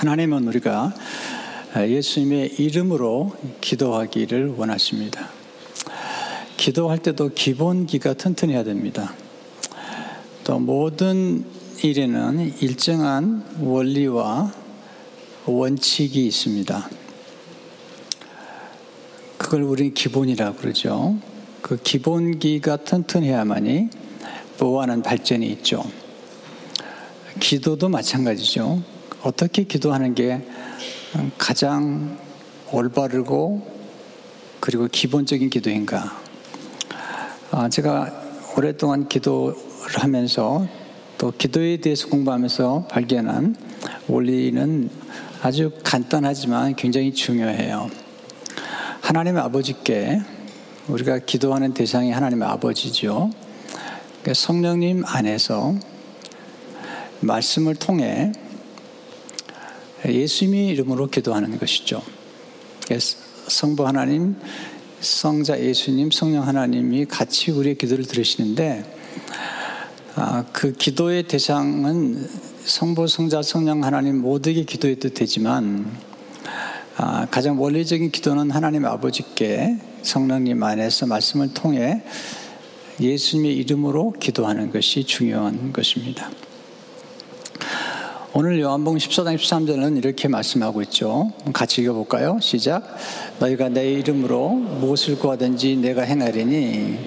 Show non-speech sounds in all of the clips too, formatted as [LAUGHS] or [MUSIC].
하나님은 우리가 예수님의 이름으로 기도하기를 원하십니다. 기도할 때도 기본기가 튼튼해야 됩니다. 또 모든 일에는 일정한 원리와 원칙이 있습니다. 그걸 우리는 기본이라고 그러죠. 그 기본기가 튼튼해야만이 보완한 발전이 있죠. 기도도 마찬가지죠. 어떻게 기도하는 게 가장 올바르고 그리고 기본적인 기도인가? 아, 제가 오랫동안 기도를 하면서 또 기도에 대해서 공부하면서 발견한 원리는 아주 간단하지만 굉장히 중요해요. 하나님의 아버지께 우리가 기도하는 대상이 하나님의 아버지죠. 그러니까 성령님 안에서 말씀을 통해 예수님의 이름으로 기도하는 것이죠. 성부 하나님, 성자 예수님, 성령 하나님이 같이 우리의 기도를 들으시는데 아, 그 기도의 대상은 성부, 성자, 성령 하나님 모두에게 기도해도 되지만 아, 가장 원리적인 기도는 하나님 아버지께 성령님 안에서 말씀을 통해 예수님의 이름으로 기도하는 것이 중요한 것입니다. 오늘 요한복음 14장 13절은 이렇게 말씀하고 있죠. 같이 읽어볼까요? 시작. 너희가 내 이름으로 무엇을 구하든지 내가 행하리니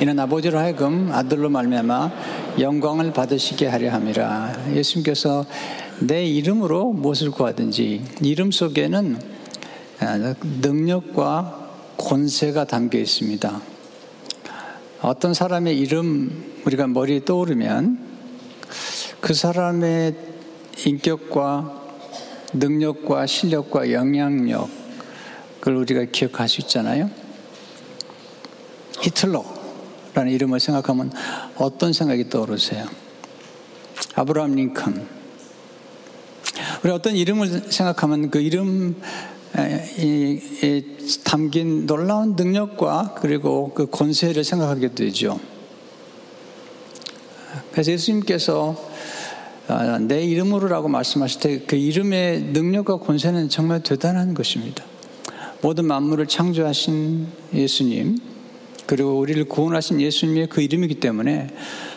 이는 아버지로 하여금 아들로 말미암아 영광을 받으시게 하려 함이라. 예수님께서 내 이름으로 무엇을 구하든지 이름 속에는 능력과 권세가 담겨 있습니다. 어떤 사람의 이름 우리가 머리에 떠오르면 그 사람의 인격과 능력과 실력과 영향력을 우리가 기억할 수 있잖아요. 히틀러라는 이름을 생각하면 어떤 생각이 떠오르세요? 아브라함 링컨. 우리 어떤 이름을 생각하면 그 이름 에 담긴 놀라운 능력과 그리고 그 권세를 생각하게 되죠. 그래서 예수님께서 아, 내 이름으로라고 말씀하실 때 그 이름의 능력과 권세는 정말 대단한 것입니다. 모든 만물을 창조하신 예수님, 그리고 우리를 구원하신 예수님의 그 이름이기 때문에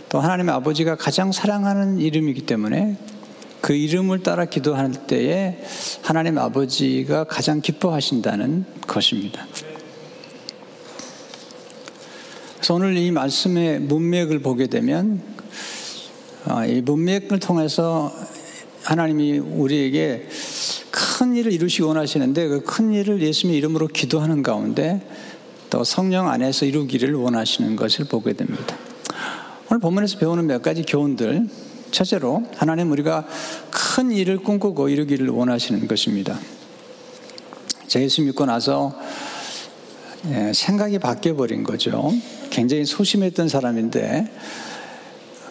또 하나님의 아버지가 가장 사랑하는 이름이기 때문에 그 이름을 따라 기도할 때에 하나님 아버지가 가장 기뻐하신다는 것입니다. 그래서 오늘 이 말씀의 문맥을 보게 되면 아, 이 문맥을 통해서 하나님이 우리에게 큰 일을 이루시기 원하시는데 그 큰 일을 예수님의 이름으로 기도하는 가운데 또 성령 안에서 이루기를 원하시는 것을 보게 됩니다. 오늘 본문에서 배우는 몇 가지 교훈들. 첫째로 하나님 우리가 큰 일을 꿈꾸고 이루기를 원하시는 것입니다. 제 예수 믿고 나서 예, 생각이 바뀌어 버린 거죠. 굉장히 소심했던 사람인데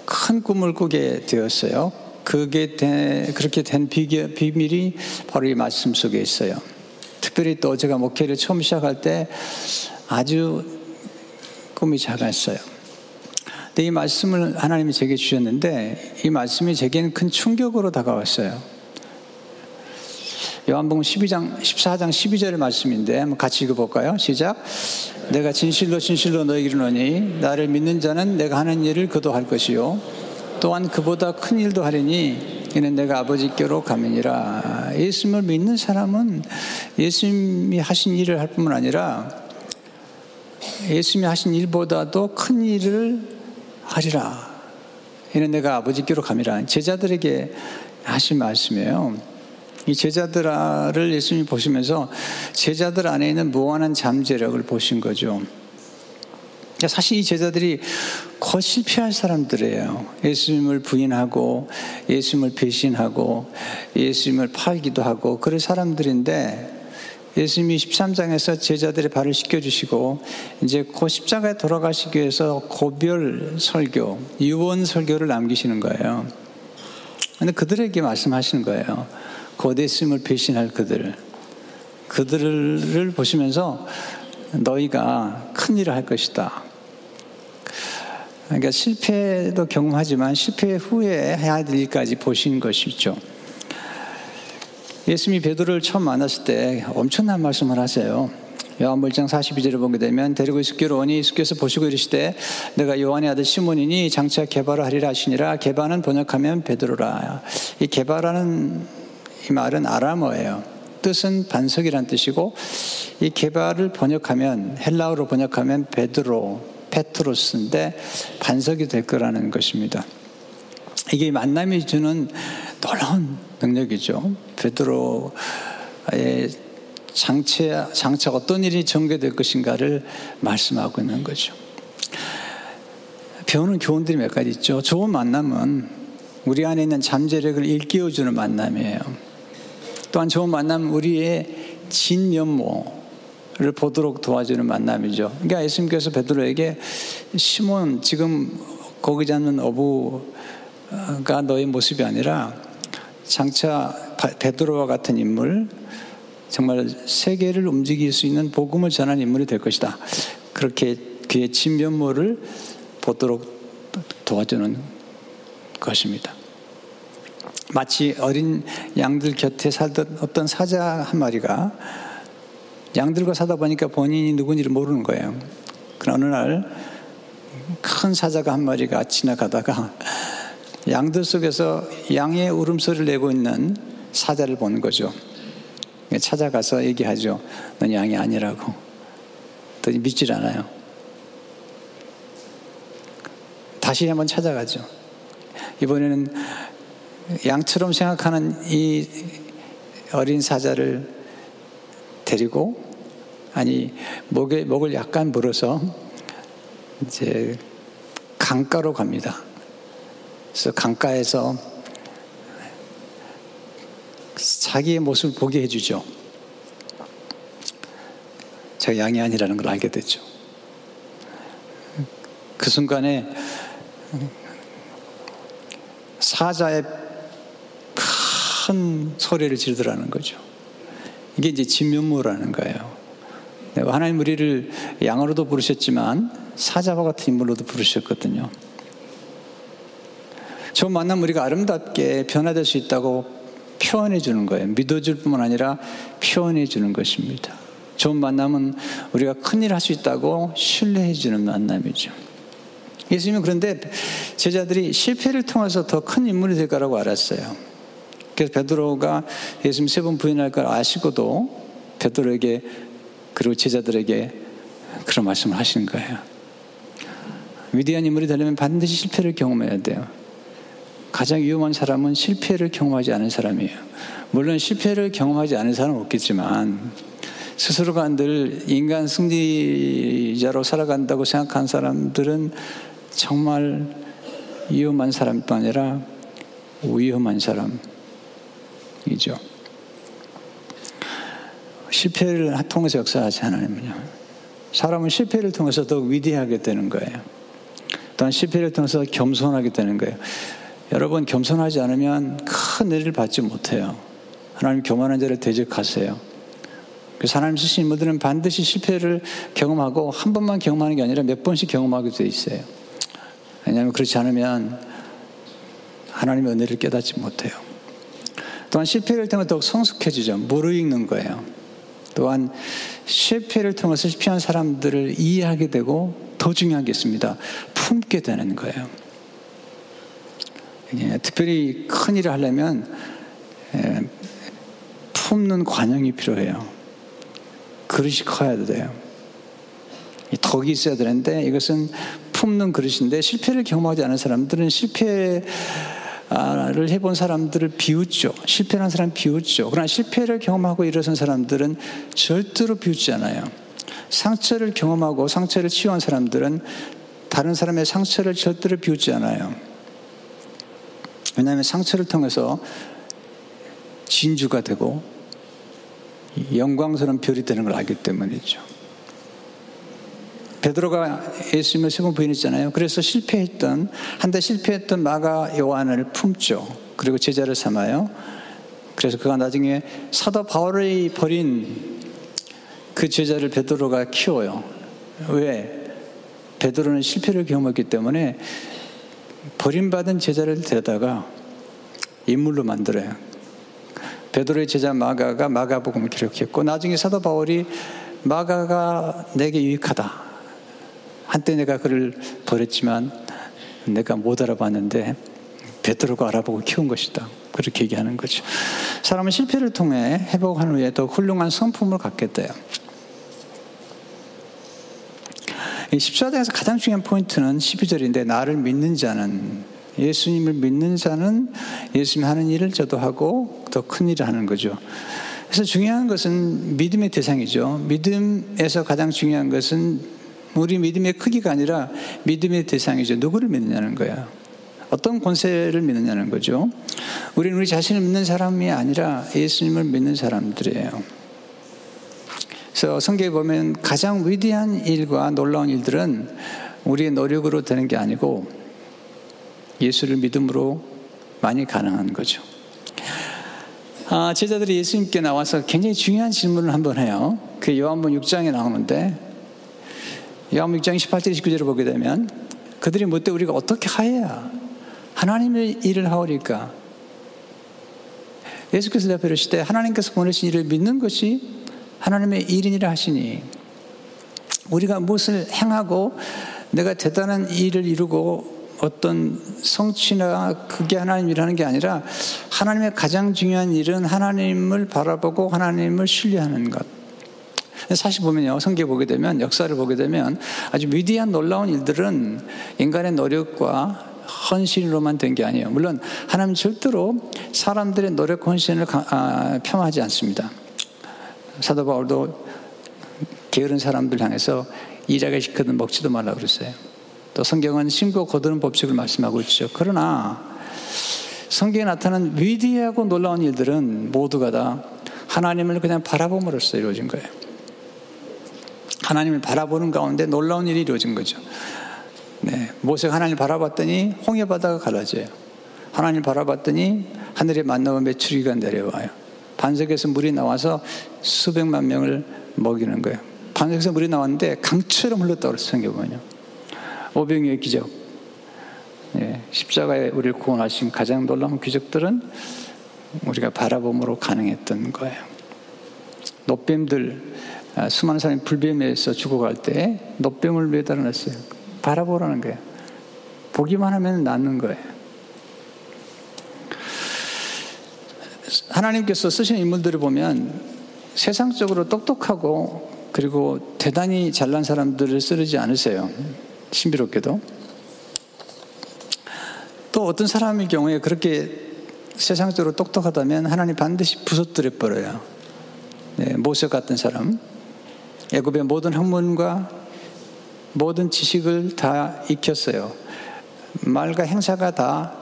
큰 꿈을 꾸게 되었어요. 그게 된, 그렇게 된 비밀이 바로 이 말씀 속에 있어요. 특별히 또 제가 목회를 처음 시작할 때 아주 꿈이 작았어요. 근데 이 말씀을 하나님이 제게 주셨는데 이 말씀이 제게는 큰 충격으로 다가왔어요. 요한복음 12장 14장 12절의 말씀인데 한번 같이 읽어볼까요? 시작. 내가 진실로 진실로 너에게 이르노니 나를 믿는 자는 내가 하는 일을 그도 할 것이요. 또한 그보다 큰 일도 하리니 이는 내가 아버지께로 가면이라. 예수님을 믿는 사람은 예수님이 하신 일을 할 뿐만 아니라 예수님이 하신 일보다도 큰 일을 하리라. 이는 내가 아버지께로 가미라. 제자들에게 하신 말씀이에요 이 제자들을 예수님이 보시면서 제자들 안에 있는 무한한 잠재력을 보신 거죠. 그러니까 사실 이 제자들이 곧 실패할 사람들이에요. 예수님을 부인하고 예수님을 배신하고 예수님을 팔기도 하고 그런 사람들인데 예수님이 13장에서 제자들의 발을 씻겨주시고 이제 곧 십자가에 돌아가시기 위해서 고별 설교, 유언 설교를 남기시는 거예요. 근데 그들에게 말씀하시는 거예요. 거대심을 배신할 그들, 그들을 보시면서 너희가 큰 일을 할 것이다. 그러니까 실패도 경험하지만 실패 후에 해야 될 일까지 보신 것이죠. 예수님이 베드로를 처음 만났을 때 엄청난 말씀을 하세요. 요한물 1장 42절을 보게 되면 데리고 있기로 오니 예수께서 보시고 이르시되 내가 요한의 아들 시몬이니 장차 개발을 하리라 하시니라 개발은 번역하면 베드로라 이 개발하는 이 말은 아람어예요 뜻은 반석이란 뜻이고 이 개발을 번역하면 헬라어로 번역하면 베드로 페트로스인데 반석이 될 거라는 것입니다 이게 만남이 주는 놀라운 능력이죠 베드로의 장차, 장차 어떤 일이 전개될 것인가를 말씀하고 있는 거죠. 배우는 교훈들이 몇 가지 있죠. 좋은 만남은 우리 안에 있는 잠재력을 일깨워주는 만남이에요. 또한 좋은 만남은 우리의 진면모를 보도록 도와주는 만남이죠. 그러니까 예수님께서 베드로에게 시몬 지금 고기 잡는 어부가 너의 모습이 아니라 장차 베드로와 같은 인물 정말 세계를 움직일 수 있는 복음을 전하는 인물이 될 것이다. 그렇게 그의 진면모를 보도록 도와주는 것입니다. 마치 어린 양들 곁에 살던 어떤 사자 한 마리가 양들과 사다 보니까 본인이 누군지를 모르는 거예요. 그러나 어느 날 큰 사자가 한 마리가 지나가다가 양들 속에서 양의 울음소리를 내고 있는 사자를 보는 거죠. 찾아가서 얘기하죠. 넌 양이 아니라고. 더니 믿질 않아요. 다시 한번 찾아가죠. 이번에는 양처럼 생각하는 이 어린 사자를 데리고 아니 목에 목을 약간 물어서 이제 강가로 갑니다. 그래서 강가에서 자기의 모습을 보게 해주죠. 제가 양이 아니라는 걸 알게 됐죠. 그 순간에 사자의 큰 소리를 지르더라는 거죠. 이게 이제 진면모라는 거예요. 네, 하나님 우리를 양으로도 부르셨지만 사자와 같은 인물로도 부르셨거든요. 저 만남 우리가 아름답게 변화될 수 있다고 표현해 주는 거예요. 믿어줄 뿐만 아니라 표현해 주는 것입니다. 좋은 만남은 우리가 큰일 할 수 있다고 신뢰해 주는 만남이죠. 예수님은 그런데 제자들이 실패를 통해서 더 큰 인물이 될 거라고 알았어요. 그래서 베드로가 예수님 세 번 부인할 걸 아시고도 베드로에게 그리고 제자들에게 그런 말씀을 하시는 거예요. 위대한 인물이 되려면 반드시 실패를 경험해야 돼요. 가장 위험한 사람은 실패를 경험하지 않은 사람이에요. 물론 실패를 경험하지 않은 사람은 없겠지만 스스로가 늘 인간 승리자로 살아간다고 생각한 사람들은 정말 위험한 사람도 아니라 위험한 사람 이죠. 실패를 통해서 역사하지 하나님은요. 사람은 실패를 통해서 더 위대하게 되는 거예요. 또한 실패를 통해서 겸손하게 되는 거예요. 여러분 겸손하지 않으면 큰 은혜를 받지 못해요. 하나님 교만한 자를 대적하세요. 그래서 하나님 쓰신 인물들은 반드시 실패를 경험하고 한 번만 경험하는 게 아니라 몇 번씩 경험하게 돼 있어요. 왜냐하면 그렇지 않으면 하나님의 은혜를 깨닫지 못해요. 또한 실패를 통해 더욱 성숙해지죠. 무르익는 거예요. 또한 실패를 통해서 실패한 사람들을 이해하게 되고 더 중요한 게 있습니다. 품게 되는 거예요. 예, 특별히 큰 일을 하려면 예, 품는 관용이 필요해요. 그릇이 커야 돼요. 덕이 있어야 되는데 이것은 품는 그릇인데 실패를 경험하지 않은 사람들은 실패 를 해본 사람들을 비웃죠. 실패한 사람 비웃죠. 그러나 실패를 경험하고 일어선 사람들은 절대로 비웃지 않아요. 상처를 경험하고 상처를 치유한 사람들은 다른 사람의 상처를 절대로 비웃지 않아요. 왜냐하면 상처를 통해서 진주가 되고 영광스러운 별이 되는 걸 알기 때문이죠. 베드로가 예수님을 세번 부인했잖아요. 그래서 실패했던 한때 실패했던 마가 요한을 품죠. 그리고 제자를 삼아요. 그래서 그가 나중에 사도 바울이 버린 그 제자를 베드로가 키워요. 왜? 베드로는 실패를 경험했기 때문에 버림받은 제자를 데려다가 인물로 만들어요. 베드로의 제자 마가가 마가복음을 기록했고 나중에 사도 바울이 마가가 내게 유익하다. 한때 내가 그를 버렸지만 내가 못 알아봤는데 베드로가 알아보고 키운 것이다. 그렇게 얘기하는 거죠. 사람은 실패를 통해 회복한 후에 더 훌륭한 성품을 갖겠대요. 이 14장에서 가장 중요한 포인트는 12절인데 나를 믿는 자는 예수님을 믿는 자는 예수님 하는 일을 저도 하고 더 큰 일을 하는 거죠. 그래서 중요한 것은 믿음의 대상이죠. 믿음에서 가장 중요한 것은 우리 믿음의 크기가 아니라 믿음의 대상이죠. 누구를 믿느냐는 거야. 어떤 권세를 믿느냐는 거죠. 우리는 우리 자신을 믿는 사람이 아니라 예수님을 믿는 사람들이에요. 그래서 성경에 보면 가장 위대한 일과 놀라운 일들은 우리의 노력으로 되는 게 아니고 예수를 믿음으로 많이 가능한 거죠. 아, 제자들이 예수님께 나와서 굉장히 중요한 질문을 한번 해요. 그 요한복 6장에 나오는데 요한복 6장 18절 19절을 보게 되면 그들이 묻되 우리가 어떻게 하여야 하나님의 일을 하오리까? 예수께서 대표하시되 하나님께서 보내신 일을 믿는 것이 하나님의 일인이라 하시니 우리가 무엇을 행하고 내가 대단한 일을 이루고 어떤 성취나 그게 하나님 일하는 게 아니라 하나님의 가장 중요한 일은 하나님을 바라보고 하나님을 신뢰하는 것. 사실 보면요, 성경 보게 되면, 역사를 보게 되면 아주 위대한 놀라운 일들은 인간의 노력과 헌신으로만 된 게 아니에요. 물론 하나님 절대로 사람들의 노력 헌신을 아, 폄하하지 않습니다. 사도 바울도 게으른 사람들 향해서 일하게 시키든 먹지도 말라 그랬어요. 또 성경은 신고 거두는 법칙을 말씀하고 있죠. 그러나 성경에 나타난 위대하고 놀라운 일들은 모두가 다 하나님을 그냥 바라봄으로써 이루어진 거예요. 하나님을 바라보는 가운데 놀라운 일이 이루어진 거죠. 네, 모세가 하나님을 바라봤더니 홍해 바다가 갈라져요. 하나님을 바라봤더니 하늘에 만나고 메추리가 내려와요. 반석에서 물이 나와서 수백만 명을 먹이는 거예요. 반석에서 물이 나왔는데 강처럼 흘렀다고 그랬어요. 성경 보면요. 오병이의 기적. 예, 십자가에 우리를 구원하신 가장 놀라운 기적들은 우리가 바라봄으로 가능했던 거예요. 노뱀들, 아, 수많은 사람이 불뱀에서 죽어갈 때 노뱀을 매달아 놨어요. 바라보라는 거예요. 보기만 하면 낫는 거예요. 하나님께서 쓰신 인물들을 보면 세상적으로 똑똑하고 그리고 대단히 잘난 사람들을 쓰르지 않으세요. 신비롭게도. 또 어떤 사람의 경우에 그렇게 세상적으로 똑똑하다면 하나님 반드시 부서뜨려 버려요. 네, 모세 같은 사람. 애굽의 모든 학문과 모든 지식을 다 익혔어요. 말과 행사가 다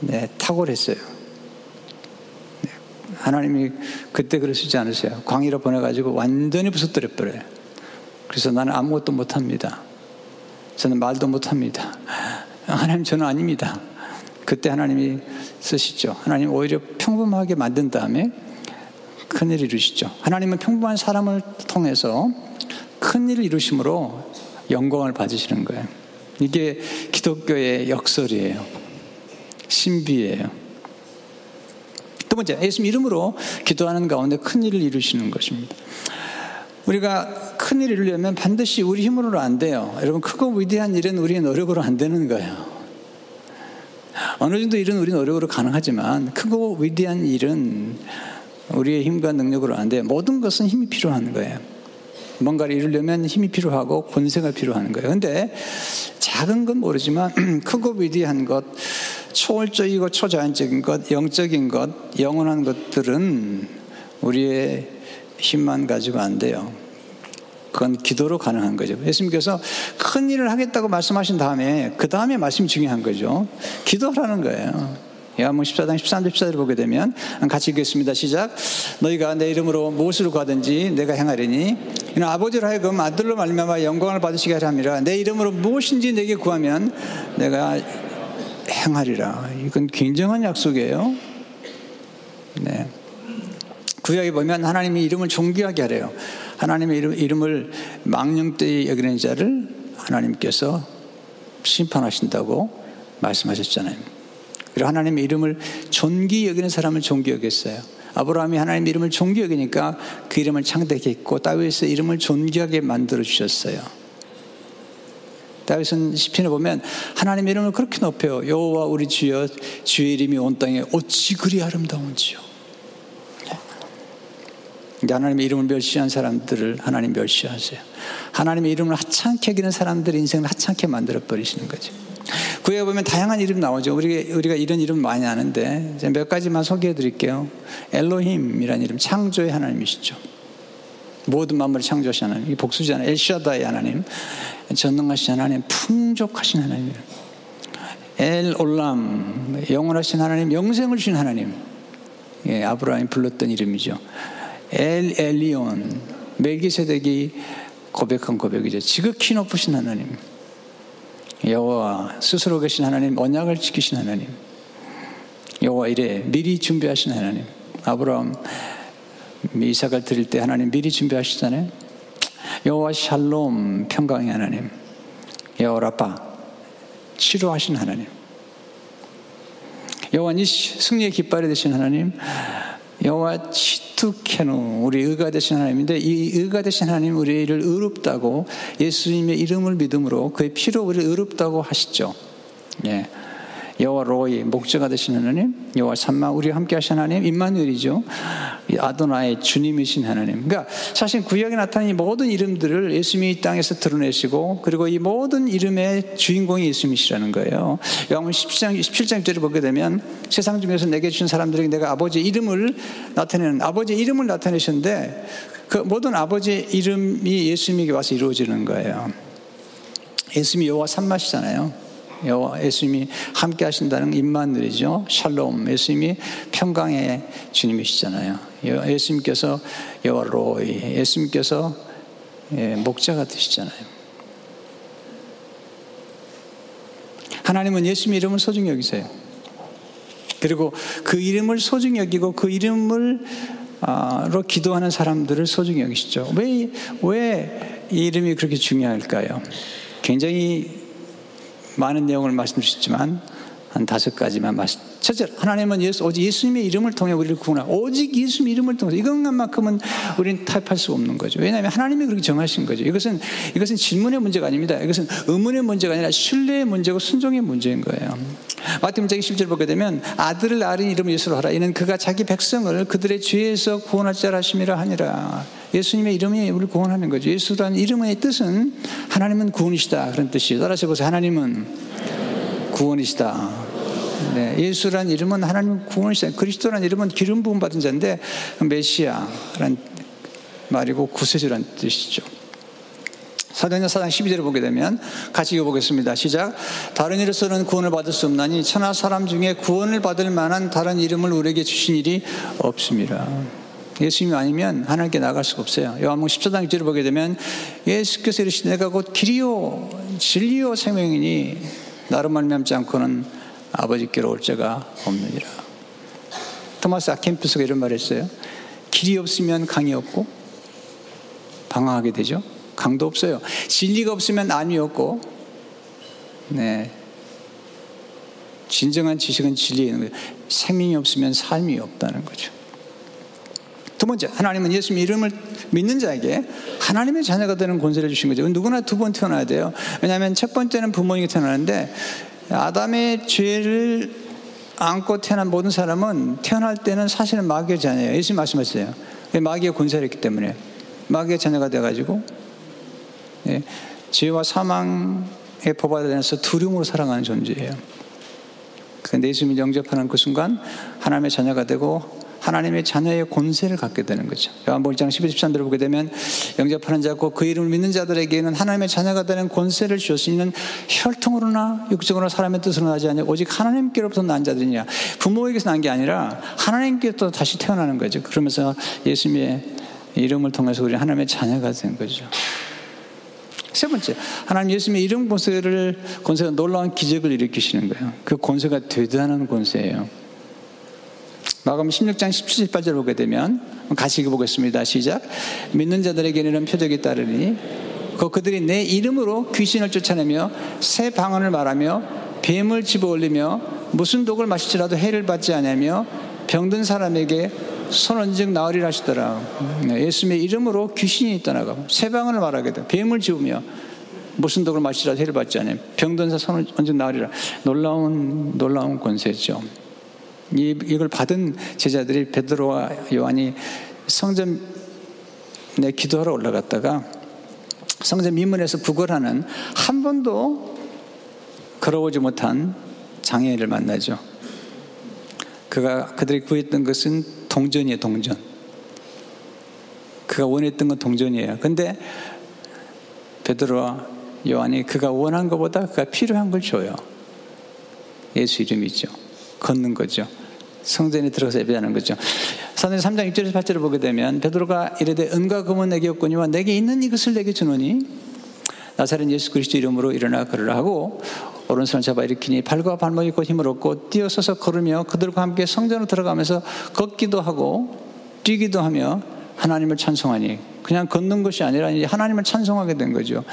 네, 탁월했어요. 네, 하나님이 그때 그러시지 않으세요. 광희로 보내가지고 완전히 부서뜨려 버려요. 그래서 나는 아무것도 못합니다. 저는 말도 못합니다. 하나님 저는 아닙니다. 그때 하나님이 쓰시죠. 하나님 오히려 평범하게 만든 다음에 큰일을 이루시죠. 하나님은 평범한 사람을 통해서 큰일을 이루심으로 영광을 받으시는 거예요. 이게 기독교의 역설이에요. 신비예요. 두 번째, 예수님 이름으로 기도하는 가운데 큰 일을 이루시는 것입니다. 우리가 큰 일을 이루려면 반드시 우리 힘으로는 안 돼요. 여러분, 크고 위대한 일은 우리의 노력으로 안 되는 거예요. 어느 정도 일은 우리 노력으로 가능하지만 크고 위대한 일은 우리의 힘과 능력으로 안 돼요. 모든 것은 힘이 필요한 거예요. 뭔가를 이루려면 힘이 필요하고 권세가 필요한 거예요. 근데 작은 건 모르지만 [CLEARS THROAT] 크고 위대한 것, 초월적이고 초자연적인 것, 영적인 것, 영원한 것들은 우리의 힘만 가지고 안 돼요. 그건 기도로 가능한 거죠. 예수님께서 큰 일을 하겠다고 말씀하신 다음에 그 다음에 말씀이 중요한 거죠. 기도하라는 거예요. 야문 14장 13절 14절을 보게 되면 같이 읽겠습니다. 시작. 너희가 내 이름으로 무엇을 구하든지 내가 행하리니 이는 아버지로 하여금 아들로 말미암아 영광을 받으시게 함이라. 내 이름으로 무엇인지 내게 구하면 내가 행하리라. 이건 굉장한 약속이에요. 네. 구약에 보면 하나님이 이름을 존귀하게 하래요. 하나님의 이름, 이름을 망령되이 여기는 자를 하나님께서 심판하신다고 말씀하셨잖아요. 그리고 하나님의 이름을 존귀 여기는 사람을 존귀 여겼어요. 아브라함이 하나님 이름을 존귀 여기니까 그 이름을 창대했고 다윗의 이름을 존귀하게 만들어 주셨어요. 다윗은 시편에 보면 하나님 이름을 그렇게 높여요. 여호와 우리 주여 주의 이름이 온 땅에 어찌 그리 아름다운지요. 네. 하나님의 이름을 멸시한 사람들을 하나님 멸시하세요. 하나님의 이름을 하찮게 여기는 사람들 인생을 하찮게 만들어 버리시는 거죠. 구에 보면 다양한 이름 나오죠. 우리가, 우리가 이런 이름 많이 아는데 몇 가지만 소개해 드릴게요. 엘로힘이라는 이름, 창조의 하나님이시죠. 모든 만물을 창조하신 하나님, 이 복수잖아요. 엘샤다의 하나님, 전능하신 하나님, 풍족하신 하나님. 엘 올람, 영원하신 하나님, 영생을 주신 하나님. 예, 아브라함이 불렀던 이름이죠. 엘 엘리온, 멜기세덱이 고백한 고백이죠. 지극히 높으신 하나님. 여호와 스스로 계신 하나님, 언약을 지키신 하나님. 여호와 이래 미리 준비하신 하나님. 아브라함 이삭을 드릴 때 하나님 미리 준비하시잖아요. 여호와 샬롬 평강의 하나님. 여호와 라파 치료하신 하나님. 여호와 니시 승리의 깃발이 되신 하나님. 여호와 치투케누 우리 의가 되신 하나님인데 이 의가 되신 하나님 우리를 의롭다고 예수님의 이름을 믿음으로 그의 피로 우리를 의롭다고 하시죠. 예. 여호와 로이 목자가 되신 하나님, 여호와 삼마 우리 함께 하신 하나님, 임마누엘이죠. 아도나의 주님이신 하나님. 그러니까 사실 구약에 나타난 이 모든 이름들을 예수님이 이 땅에서 드러내시고 그리고 이 모든 이름의 주인공이 예수님이시라는 거예요. 요한 17장 17장 절을 보게 되면 세상 중에서 내게 주신 사람들에게 내가 아버지 이름을 나타내는 아버지 이름을 나타내셨는데 그 모든 아버지 이름이 예수님에게 와서 이루어지는 거예요. 예수님이 여호와 삼마시잖아요. 예수님이 함께 하신다는 임만들이죠. 샬롬 예수님이 평강의 주님이시잖아요. 예수님께서 여호와 로이 예수님께서 예, 목자가 되시잖아요. 하나님은 예수님 이름을 소중히 여기세요. 그리고 그 이름을 소중히 여기고 그 이름을 로 기도하는 사람들을 소중히 여기시죠. 왜, 왜 이 이름이 그렇게 중요할까요? 굉장히 많은 내용을 말씀 주셨지만 한 다섯 가지만 말씀. 첫째, 하나님은 예수, 오직 예수님의 이름을 통해 우리를 구원하. 오직 예수님 이름을 통해서 이것만큼은 우리는 타협할 수 없는 거죠. 왜냐하면 하나님이 그렇게 정하신 거죠. 이것은 이것은 질문의 문제가 아닙니다. 이것은 의문의 문제가 아니라 신뢰의 문제고 순종의 문제인 거예요. 마태복음 10절 보게 되면 아들을 낳은 이름을 예수로 하라. 이는 그가 자기 백성을 그들의 죄에서 구원할 자라 하심이라 하니라. 예수님의 이름이 우리를 구원하는 거죠. 예수라는 이름의 뜻은 하나님은 구원이시다. 그런 뜻이에요. 따라서 보세요. 하나님은 구원이시다. 네, 예수라는 이름은 하나님 구원이시다. 그리스도라는 이름은 기름 부음 받은 자인데 메시아라는 말이고 구세주라는 뜻이죠. 사도행전 4장 12절을 보게 되면 같이 읽어보겠습니다. 시작. 다른 이로서는 구원을 받을 수 없나니 천하 사람 중에 구원을 받을 만한 다른 이름을 우리에게 주신 일이 없습니다. 예수님이 아니면 하나님께 나갈 수가 없어요. 요한복음 14장 1절을 보게 되면 예수께서 이르시되 내가 곧 길이요 진리요 생명이니 나로 말미암지 않고는 아버지께로 올 자가 없느니라. 토마스 아켄피스가 이런 말을 했어요. 길이 없으면 강이 없고 방황하게 되죠. 강도 없어요. 진리가 없으면 안이 없고 네. 진정한 지식은 진리에 있는 거예요. 생명이 없으면 삶이 없다는 거죠. 두 번째, 하나님은 예수님 이름을 믿는 자에게 하나님의 자녀가 되는 권세를 주신 거죠. 누구나 두 번 태어나야 돼요. 왜냐하면 첫 번째는 부모님이 태어나는데 아담의 죄를 안고 태어난 모든 사람은 태어날 때는 사실은 마귀의 자녀예요. 예수님 말씀하셨어요. 마귀의 권세를 했기 때문에 마귀의 자녀가 돼가지고 예, 죄와 법 아래서 두려움으로 살아가는 존재예요. 그런데 예수님이 영접하는 그 순간 하나님의 자녀가 되고 하나님의 자녀의 권세를 갖게 되는 거죠. 요한복음 1장 12, 13절을 보게 되면 영접하는 자고 그 이름을 믿는 자들에게는 하나님의 자녀가 되는 권세를 주었으니 혈통으로나 육적으로나 사람의 뜻으로 나지 않냐 오직 하나님께로부터 난 자들이냐 부모에게서 난 게 아니라 하나님께부터 다시 태어나는 거죠. 그러면서 예수님의 이름을 통해서 우리 하나님의 자녀가 된 거죠. 세 번째, 하나님 예수님의 이름 권세를 권세가 놀라운 기적을 일으키시는 거예요. 그 권세가 대단한 권세예요. 마감 16장 17, 18절 보게 되면 같이 읽어보겠습니다. 시작. 믿는 자들에게는 표적이 따르니 그 그들이 내 이름으로 귀신을 쫓아내며 새 방언을 말하며 뱀을 집어올리며 무슨 독을 마실지라도 해를 받지 않으며 병든 사람에게 손언즉 나으리라 하시더라. 네, 예수님의 이름으로 귀신이 떠나가고 세방을 말하게 돼. 뱀을 지우며 무슨 독을 마시라 해를 받지 않으며 병든 사 손언즉 나으리라. 놀라운 놀라운 권세죠. 이, 이걸 받은 제자들이 베드로와 요한이 성전 내 기도하러 올라갔다가 성전 미문에서 구걸하는 한 번도 걸어보지 못한 장애인을 만나죠. 그가 그들이 구했던 것은 동전이에요, 동전. 그가 원했던 건 동전이에요. 근데 베드로와 요한이 그가 원한 것보다 그가 필요한 걸 줘요. 예수 이름이죠. 걷는 거죠. 성전에 들어가서 예배하는 거죠. 사도행 3장 6절에서 8절을 보게 되면 베드로가 이르되 은과 금은 내게 없거니와 내게 있는 이것을 내게 주노니 나사렛 예수 그리스도 이름으로 일어나 걸으라 하고 오른손을 잡아 일으키니 발과 발목이 곧 힘을 얻고 뛰어서서 걸으며 그들과 함께 성전으로 들어가면서 걷기도 하고 뛰기도 하며 하나님을 찬송하니 그냥 걷는 것이 아니라 이제 하나님을 찬송하게 된 거죠.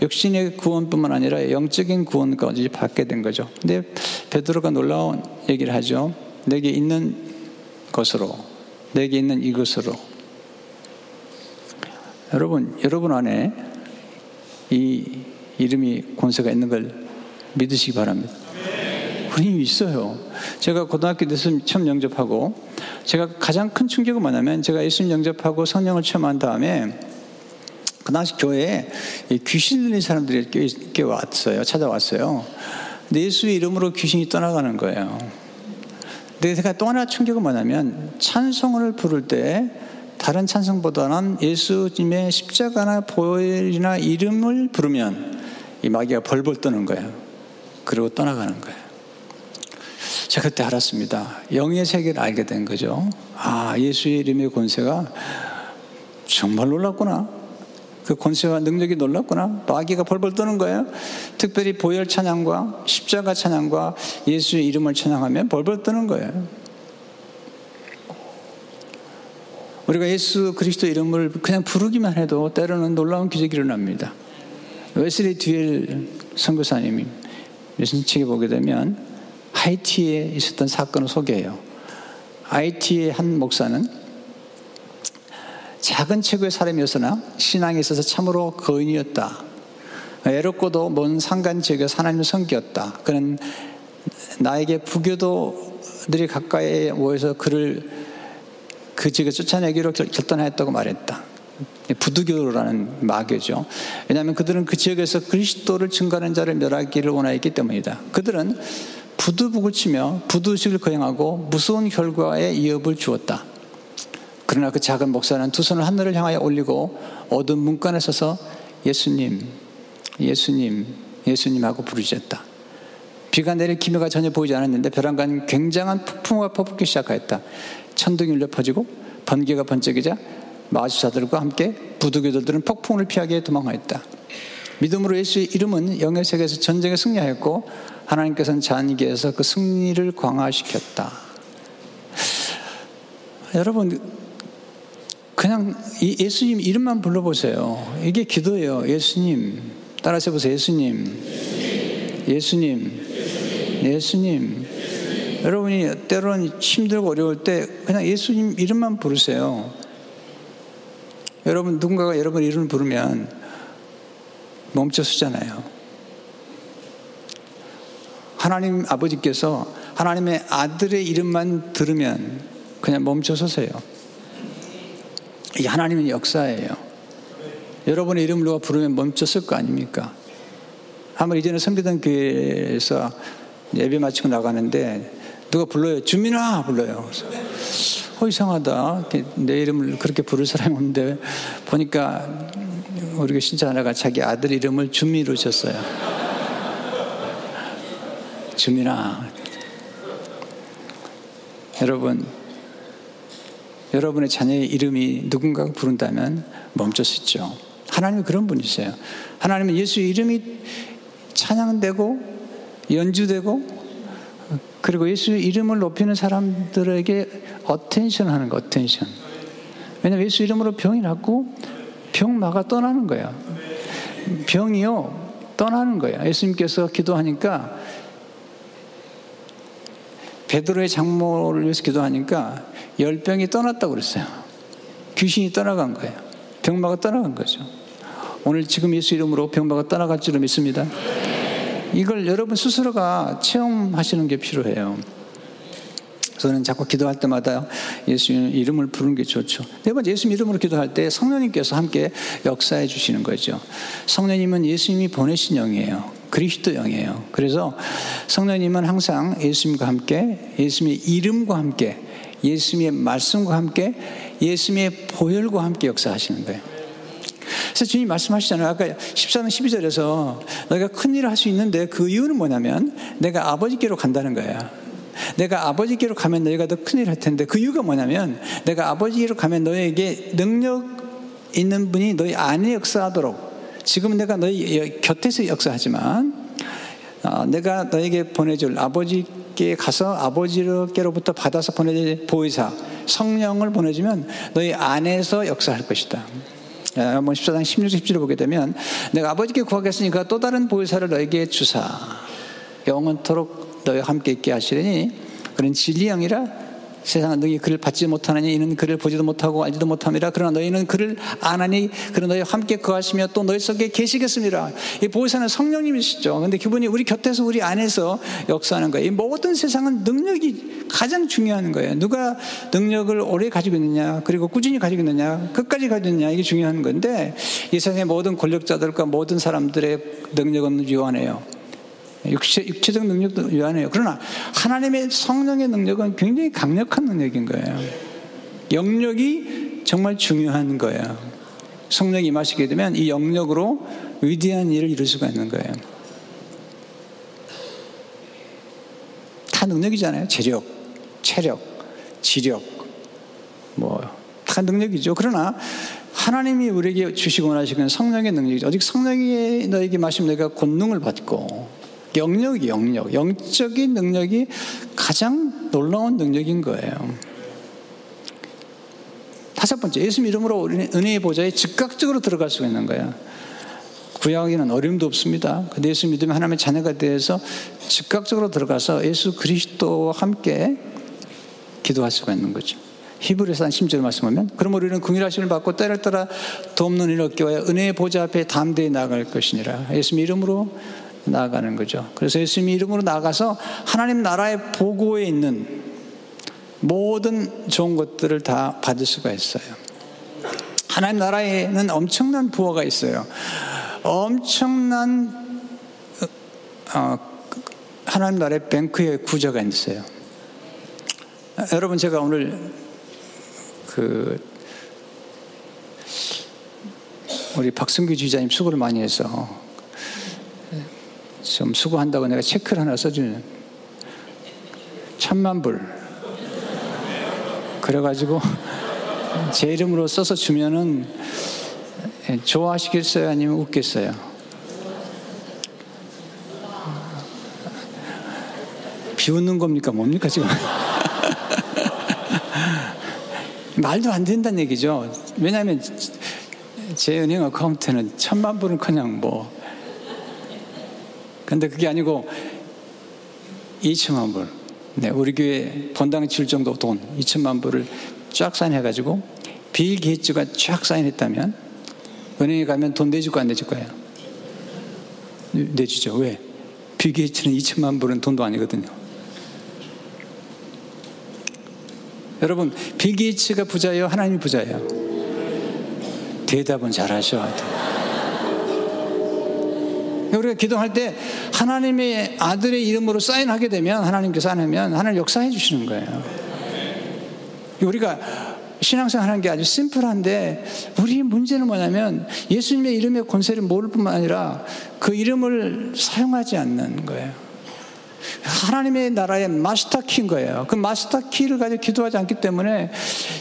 육신의 구원뿐만 아니라 영적인 구원까지 받게 된 거죠. 근데 베드로가 놀라운 얘기를 하죠. 내게 있는 것으로, 내게 있는 이것으로. 여러분, 여러분 안에 이 이름이 권세가 있는 걸 믿으시기 바랍니다. 우리 있어요. 제가 고등학교 때 처음 영접하고 제가 가장 큰 충격은 뭐냐면 제가 예수님 영접하고 성령을 체험한 다음에 그 당시 교회에 귀신 들린 사람들이 이렇게 왔어요. 찾아왔어요. 예수의 이름으로 귀신이 떠나가는 거예요. 근데 제가 또 하나 충격은 뭐냐면 찬송을 부를 때 다른 찬송보다는 예수님의 십자가나 보혈이나 이름을 부르면 이 마귀가 벌벌 떠는 거예요. 그리고 떠나가는 거예요. 제가 그때 알았습니다. 영의 세계를 알게 된 거죠. 아, 예수의 이름의 권세가 정말 놀랐구나. 그 권세와 능력이 놀랍구나. 마귀가 벌벌 떠는 거예요. 특별히 보혈 찬양과 십자가 찬양과 예수의 이름을 찬양하면 벌벌 떠는 거예요. 우리가 예수 그리스도 이름을 그냥 부르기만 해도 때로는 놀라운 기적이 일어납니다. 웨슬리 듀엘 선교사님이 무슨 책에 보게 되면 하이티에 있었던 사건을 소개해요. 하이티의 한 목사는 작은 체구의 사람이었으나 신앙에 있어서 참으로 거인이었다. 애롭고도 먼 상간 지역에 하나님을 섬겼다. 그는 나에게 부교도들이 가까이 모여서 그를 그 지역에 쫓아내기로 결단하였다고 말했다. 부두교라는 마교죠. 왜냐하면 그들은 그 지역에서 그리스도를 증거하는 자를 멸하기를 원하였기 때문이다. 그들은 부두북을 치며 부두식을 거행하고 무서운 결과에 이업을 주었다. 그러나 그 작은 목사는 두 손을 하늘을 향하여 올리고 어두운 문간에 서서 예수님, 예수님, 예수님 하고 부르짖었다. 비가 내릴 기묘가 전혀 보이지 않았는데 벼랑간 굉장한 폭풍우가 퍼붓기 시작하였다. 천둥이 울려 퍼지고 번개가 번쩍이자 마주사들과 함께 부두교들은 폭풍을 피하게 도망하였다. 믿음으로 예수의 이름은 영의 세계에서 전쟁에 승리하였고 하나님께서는 잔기에서 그 승리를 광화시켰다. 여러분 그냥 예수님 이름만 불러보세요. 이게 기도예요. 예수님. 따라서 보세요. 예수님. 예수님. 예수님. 여러분이 때로는 힘들고 어려울 때 그냥 예수님 이름만 부르세요. 여러분 누군가가 여러분 이름을 부르면 멈춰 서잖아요. 하나님 아버지께서 하나님의 아들의 이름만 들으면 그냥 멈춰 서세요. 이 하나님의 역사예요. 여러분의 이름을 누가 부르면 멈췄을 거 아닙니까? 한번 이전에 섬기던 교회에서 예배 마치고 나가는데 누가 불러요. 주민아 불러요. 어 이상하다. 내 이름을 그렇게 부를 사람이 없는데 보니까 우리 신자 하나가 자기 아들 이름을 주민으로 졌어요. 주민아. 여러분 여러분의 자녀의 이름이 누군가가 부른다면 멈출 수 있죠. 하나님은 그런 분이세요. 하나님은 예수 이름이 찬양되고 연주되고 그리고 예수 이름을 높이는 사람들에게 attention 하는 거, attention. 왜냐면 예수 이름으로 병이 낫고 병마가 떠나는 거야. 병이요, 떠나는 거야. 예수님께서 기도하니까 베드로의 장모를 위해서 기도하니까 열병이 떠났다고 그랬어요. 귀신이 떠나간 거예요. 병마가 떠나간 거죠. 오늘 지금 예수 이름으로 병마가 떠나갈 줄로 믿습니다. 이걸 여러분 스스로가 체험하시는 게 필요해요. 저는 자꾸 기도할 때마다 예수 이름을 부르는 게 좋죠. 네 번째 예수 이름으로 기도할 때 성령님께서 함께 역사해 주시는 거죠. 성령님은 예수님이 보내신 영이에요. 그리스도 영이에요. 그래서 성령님은 항상 예수님과 함께 예수님의 이름과 함께 예수님의 말씀과 함께 예수님의 보혈과 함께 역사하시는 거예요. 그래서 주님 말씀하시잖아요. 아까 14장 12절에서 너희가 큰 일을 할 수 있는데 그 이유는 뭐냐면 내가 아버지께로 간다는 거야. 내가 아버지께로 가면 너희가 더 큰일 할 텐데 그 이유가 뭐냐면 내가 아버지께로 가면 너희에게 능력 있는 분이 너희 안에 역사하도록 지금 내가 너희 곁에서 역사하지만 어, 내가 너에게 보내줄 아버지께 가서 아버지께로부터 받아서 보내줄 보이사 성령을 보내주면 너희 안에서 역사할 것이다. 한번 14장 16절 17절 보게 되면 내가 아버지께 구하겠으니까 또 다른 보이사를 너에게 주사 영원토록 너희와 함께 있게 하시려니 그는 진리형이라 세상은 너희 그를 받지 못하느니 이는 그를 보지도 못하고 알지도 못함이라 그러나 너희는 그를 아나니 그는 너희와 함께 거하시며 또 너희 속에 계시겠습니다. 이 보혜사는 성령님이시죠. 근데 그분이 우리 곁에서 우리 안에서 역사하는 거예요. 이 모든 세상은 능력이 가장 중요한 거예요. 누가 능력을 오래 가지고 있느냐 그리고 꾸준히 가지고 있느냐 끝까지 가지고 있느냐 이게 중요한 건데 이 세상의 모든 권력자들과 모든 사람들의 능력은 유한해요. 육체, 육체적 능력도 유한해요. 그러나 하나님의 성령의 능력은 굉장히 강력한 능력인 거예요. 영역이 정말 중요한 거예요. 성령이 임하시게 되면 이 영역으로 위대한 일을 이룰 수가 있는 거예요. 다 능력이잖아요. 재력, 체력, 지력, 뭐, 다 능력이죠. 그러나 하나님이 우리에게 주시고 원하시는 성령의 능력이죠. 오직 성령이 너에게 마시면 내가 권능을 받고 영역이 영역, 영적인 능력이 가장 놀라운 능력인 거예요. 다섯 번째, 예수 이름으로 은혜의 보좌에 즉각적으로 들어갈 수 있는 거야. 구약에는 어려움도 없습니다. 근데 예수 믿으면 하나님의 자녀가 되어서 즉각적으로 들어가서 예수 그리스도와 함께 기도할 수가 있는 거죠. 히브리서 한 10절 말씀하면 그럼 우리는 궁일하심을 받고 때를 따라 돕는 일 얻기 위하여 은혜의 보좌 앞에 담대히 나갈 것이니라. 예수 이름으로 나아가는 거죠. 그래서 예수님 이름으로 나가서 하나님 나라의 보고에 있는 모든 좋은 것들을 다 받을 수가 있어요. 하나님 나라에는 엄청난 부호가 있어요. 엄청난 어, 하나님 나라의 뱅크의 구조가 있어요. 여러분 제가 오늘 그 우리 박승규 지자님 수고를 많이 해서 좀 수고한다고 내가 체크를 하나 써주는 천만 불. 그래가지고 제 이름으로 써서 주면은 좋아하시겠어요? 아니면 웃겠어요? 비웃는 겁니까? 뭡니까, 지금? [LAUGHS] 말도 안 된다는 얘기죠. 왜냐하면 제 은행 어카운트는 천만 불은 그냥 뭐 근데 그게 아니고 2천만 불. 네, 우리 교회 본당 칠 정도 돈 2천만 불을 쫙 사인해가지고 빌 게이츠가 쫙 사인했다면 은행에 가면 돈 내줄 거 안 내줄 거예요? 내주죠. 왜? 빌 게이츠는 2천만 불은 돈도 아니거든요. 여러분, 빌 게이츠가 부자예요? 하나님이 부자예요? 대답은 잘하셔야 돼요. [LAUGHS] 우리가 기도할 때 하나님의 아들의 이름으로 사인하게 되면 하나님께서 사인하면 하나님 역사해 주시는 거예요. 우리가 신앙생활 하는 게 아주 심플한데 우리 문제는 뭐냐면 예수님의 이름의 권세를 모를 뿐만 아니라 그 이름을 사용하지 않는 거예요. 하나님의 나라의 마스터 키인 거예요. 그 마스터 키를 가지고 기도하지 않기 때문에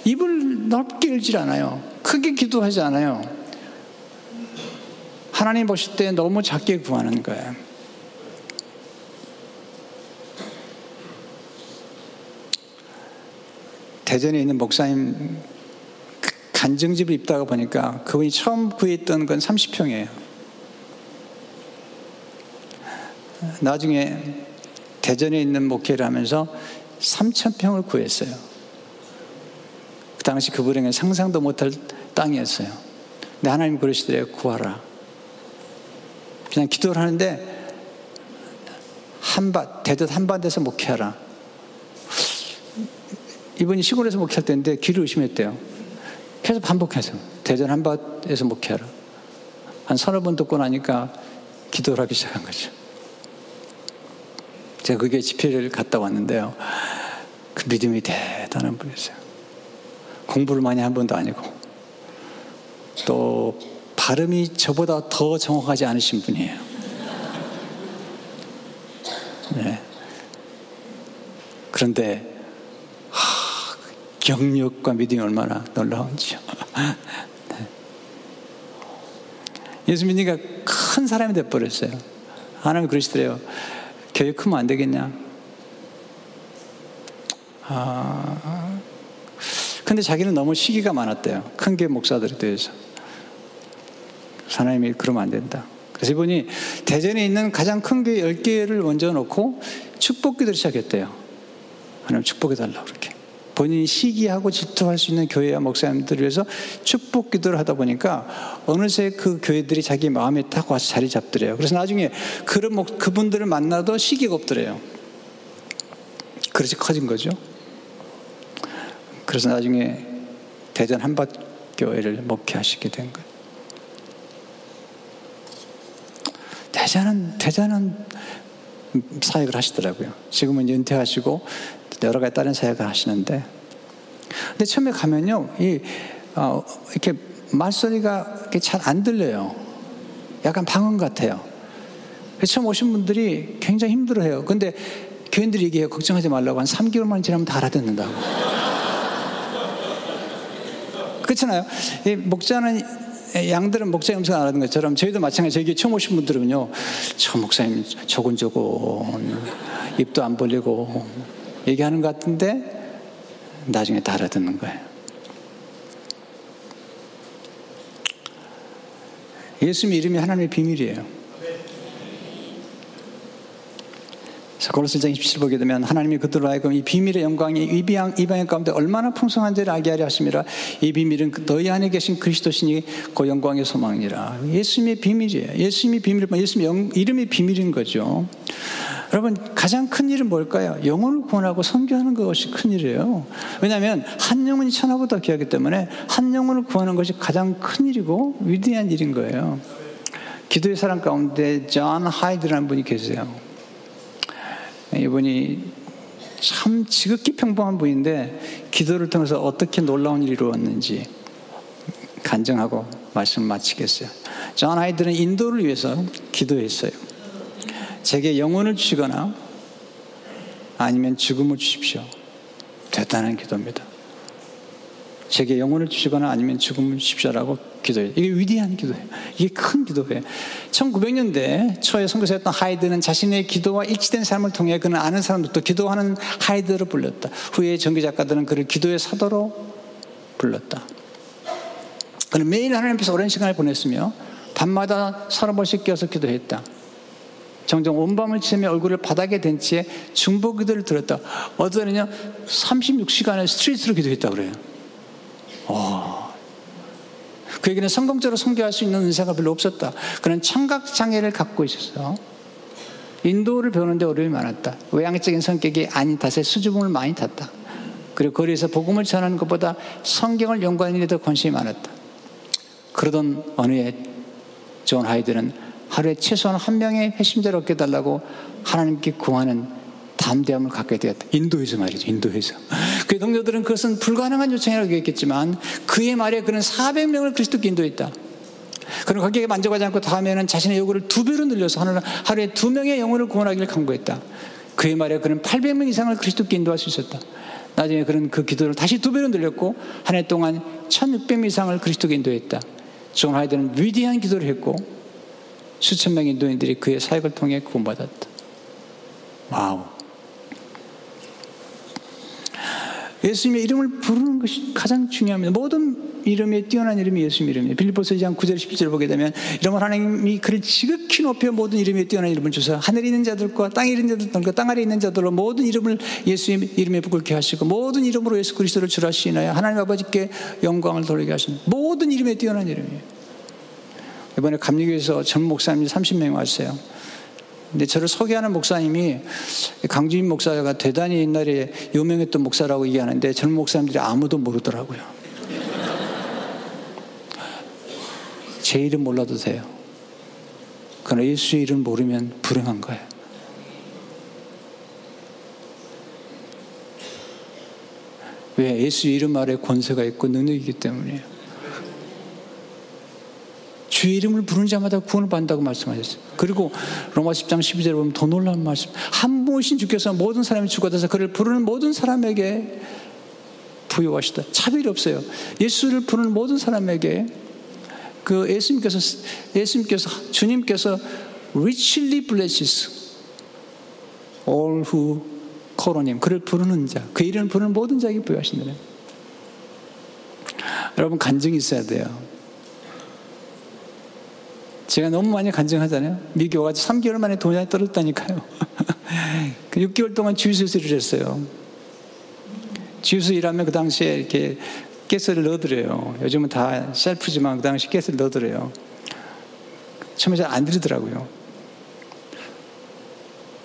입을 넓게 열지 않아요. 크게 기도하지 않아요. 하나님 보실 때 너무 작게 구하는 거예요. 대전에 있는 목사님 간증집을 입다가 보니까 그분이 처음 구했던 건 30평이에요. 나중에 대전에 있는 목회를 하면서 3천 평을 구했어요. 그 당시 그 불행은 상상도 못할 땅이었어요. 근데 하나님 그러시더래요. 구하라. 그냥 기도를 하는데 한밭, 대듯 한밭에서 목회하라. 이분이 시골에서 목회할 때인데 길을 의심했대요. 계속 반복해서 대전 한밭에서 목회하라. 한 서너 번 듣고 나니까 기도를 하기 시작한 거죠. 제가 그게 집회를 갔다 왔는데요. 그 믿음이 대단한 분이었어요. 공부를 많이 한 분도 아니고 또 발음이 저보다 더 정확하지 않으신 분이에요. 네. 그런데 경력과 믿음이 얼마나 놀라운지요. 네. 예수 믿으니까 큰 사람이 돼버렸어요. 하나님 그러시더래요. 교회 크면 안 되겠냐? 아, 근데 자기는 너무 시기가 많았대요. 큰 게 목사들에 대해서. 하나님이 그러면 안 된다. 그래서 이분이 대전에 있는 가장 큰 교회 10개를 먼저 놓고 축복 기도를 시작했대요. 하나님 축복해달라고 그렇게. 본인이 시기하고 질투할 수 있는 교회와 목사님들을 위해서 축복 기도를 하다 보니까 어느새 그 교회들이 자기 마음에 딱 와서 자리 잡더래요. 그래서 나중에 그런 목, 그분들을 만나도 시기가 없더래요. 그렇게 커진 거죠. 그래서 나중에 대전 한밭교회를 목회하시게 된 거예요. 대전은, 대전은 사역을 하시더라고요. 지금은 은퇴하시고 여러 가지 다른 사역을 하시는데, 근데 처음에 가면요, 이, 어, 이렇게 말소리가 잘 안 들려요. 약간 방언 같아요. 처음 오신 분들이 굉장히 힘들어 해요. 근데 교인들이 얘기해요. 걱정하지 말라고. 한 3개월만 지나면 다 알아듣는다고. [LAUGHS] 그렇잖아요. 목자는 양들은 목사의 음성을 알아듣는 것처럼 저희도 마찬가지 저에게 처음 오신 분들은요. 저 목사님 조곤조곤 입도 안 벌리고 얘기하는 것 같은데 나중에 다 알아듣는 거예요. 예수님 이름이 하나님의 비밀이에요. 고로스장 27 보게 되면 하나님이 그들로 하여금 이 비밀의 영광이 이방, 이방의 가운데 얼마나 풍성한지를 알게 하려 하심이라 이 비밀은 너희 안에 계신 그리스도시니 그 영광의 소망이라. 예수님의 비밀이에요. 예수님이 비밀 예수님 영, 이름이 비밀인 거죠. 여러분 가장 큰 일은 뭘까요? 영혼을 구원하고 선교하는 것이 큰 일이에요. 왜냐하면 한 영혼이 천하보다 귀하기 때문에 한 영혼을 구하는 것이 가장 큰 일이고 위대한 일인 거예요. 기도의 사람 가운데 존 하이드라는 분이 계세요 이분이 참 지극히 평범한 분인데 기도를 통해서 어떻게 놀라운 일이 이루었는지 간증하고 말씀 마치겠어요. 존 하이드는 인도를 위해서 기도했어요. 제게 영혼을 주시거나 아니면 죽음을 주십시오. 대단한 기도입니다. 제게 영혼을 주시거나 아니면 죽음을 주십시오라고 기도해요. 이게 위대한 기도예요. 이게 큰 기도예요. 1900년대 초에 선교사였던 하이드는 자신의 기도와 일치된 삶을 통해 그는 아는 사람들도 기도하는 하이드로 불렸다. 후에 전기 작가들은 그를 기도의 사도로 불렀다. 그는 매일 하나님 앞에서 오랜 시간을 보냈으며 밤마다 서너 번씩 깨어서 기도했다. 종종 온 밤을 치며 얼굴을 바닥에 댄 채 중보 기도를 들었다. 어쩌면요 36시간을 스트레이트로 기도했다 그래요. 어. 그에게는 성공적으로 성교할 수 있는 은사가 별로 없었다. 그는 청각 장애를 갖고 있었어. 인도를 배우는데 어려움이 많았다. 외향적인 성격이 아닌 탓에 수줍음을 많이 탔다. 그리고 거리에서 복음을 전하는 것보다 성경을 연구하는 일에 더 관심이 많았다. 그러던 어느 해 존 하이드는 하루에 최소한 한 명의 회심자를 얻게 달라고 하나님께 구하는 담대함을 갖게 되었다. 인도에서 말이죠. 인도에서. 그 동료들은 그것은 불가능한 요청이라고 얘기했지만 그 해 말에 그는 400명을 그리스도께 인도했다. 그는 거기에 만족하지 않고 다음에는 자신의 요구를 두 배로 늘려서 하루에 두 명의 영혼을 구원하기를 간구했다. 그 해 말에 그는 800명 이상을 그리스도께 인도할 수 있었다. 나중에 그는 그 기도를 다시 두 배로 늘렸고 한 해 동안 1600명 이상을 그리스도께 인도했다. 존 하이드는 위대한 기도를 했고 수천 명의 인도인들이 그의 사역을 통해 구원받았다. Wow. 예수님의 이름을 부르는 것이 가장 중요합니다. 모든 이름에 뛰어난 이름이 예수님 이름이에요. 빌립보서 2장 9절 10절 보게 되면 이러므로 하나님이 그를 지극히 높여 모든 이름에 뛰어난 이름을 주사 하늘에 있는 자들과 땅에 있는 자들과 땅 아래에 있는 자들로 모든 이름을 예수님 이름에 부글게 하시고 모든 이름으로 예수 그리스도를 주라시나요 하나님 아버지께 영광을 돌리게 하시는 모든 이름에 뛰어난 이름이에요. 이번에 감리교에서 전 목사님이 30명 왔어요. 근데 저를 소개하는 목사님이 강주인 목사가 대단히 옛날에 유명했던 목사라고 얘기하는데 젊은 목사님들이 아무도 모르더라고요. [LAUGHS] 제 이름 몰라도 돼요. 그러나 예수의 이름 모르면 불행한 거예요. 왜? 예수 이름 아래 권세가 있고 능력이기 때문이에요. 주의 이름을 부르는 자마다 구원을 받는다고 말씀하셨어요. 그리고 로마 10장 12절에 보면 더 놀라운 말씀. 한 분이신 주께서 모든 사람이 주받아서 그를 부르는 모든 사람에게 부여하시다. 차별이 없어요. 예수를 부르는 모든 사람에게 그 예수님께서 예수님께서 주님께서 richly blesses all who call on him. 그를 부르는 자, 그 이름을 부르는 모든 자에게 부여하신다는. 여러분 간증이 있어야 돼요. 제가 너무 많이 간증하잖아요. 와가지고 3개월 만에 돈이 떨어졌다니까요. 6개월 [LAUGHS] 그 동안 주유소에서 일을 했어요. 주유소 일하면 그 당시에 이렇게 가스를 넣어드려요. 요즘은 다 셀프지만 그 당시 가스를 넣어드려요. 처음에 잘 안 들리더라고요.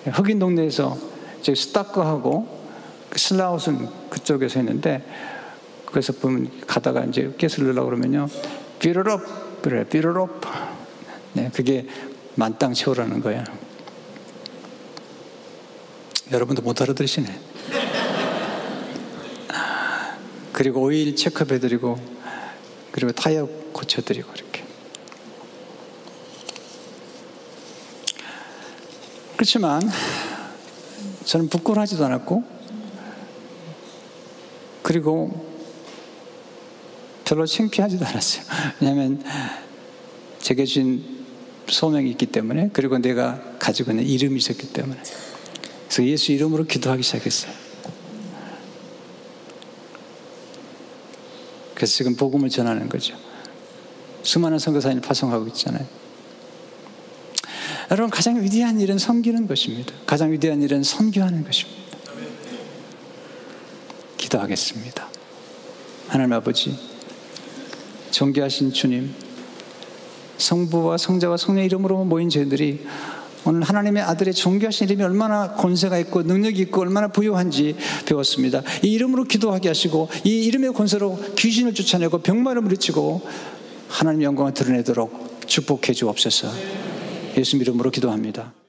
흑인 동네에서 저기 스타크하고 그 슬라웃은 그쪽에서 했는데 그래서 보면 가다가 이제 가스를 넣으려고 그러면요. 비로롭, 그래, 비로롭. 네, 그게 만땅 채우라는 거예요. 여러분도 못 알아들으시네. 그리고 오일 체크해드리고, 그리고 타이어 고쳐드리고, 이렇게. 그렇지만, 저는 부끄러워하지도 않았고, 그리고 별로 창피하지도 않았어요. 왜냐하면 제게 준 소명이 있기 때문에 그리고 내가 가지고 있는 이름이 있었기 때문에 그래서 예수 이름으로 기도하기 시작했어요. 그래서 지금 복음을 전하는 거죠. 수많은 선교사님 파송하고 있잖아요. 여러분 가장 위대한 일은 섬기는 것입니다. 가장 위대한 일은 선교하는 것입니다. 기도하겠습니다. 하나님 아버지, 존귀하신 주님, 성부와 성자와 성령 이름으로 모인 저희들이 오늘 하나님의 아들의 존귀하신 이름이 얼마나 권세가 있고 능력이 있고 얼마나 부유한지 배웠습니다. 이 이름으로 기도하게 하시고 이 이름의 권세로 귀신을 쫓아내고 병마를 물리치고 하나님 영광을 드러내도록 축복해 주옵소서. 예수 이름으로 기도합니다.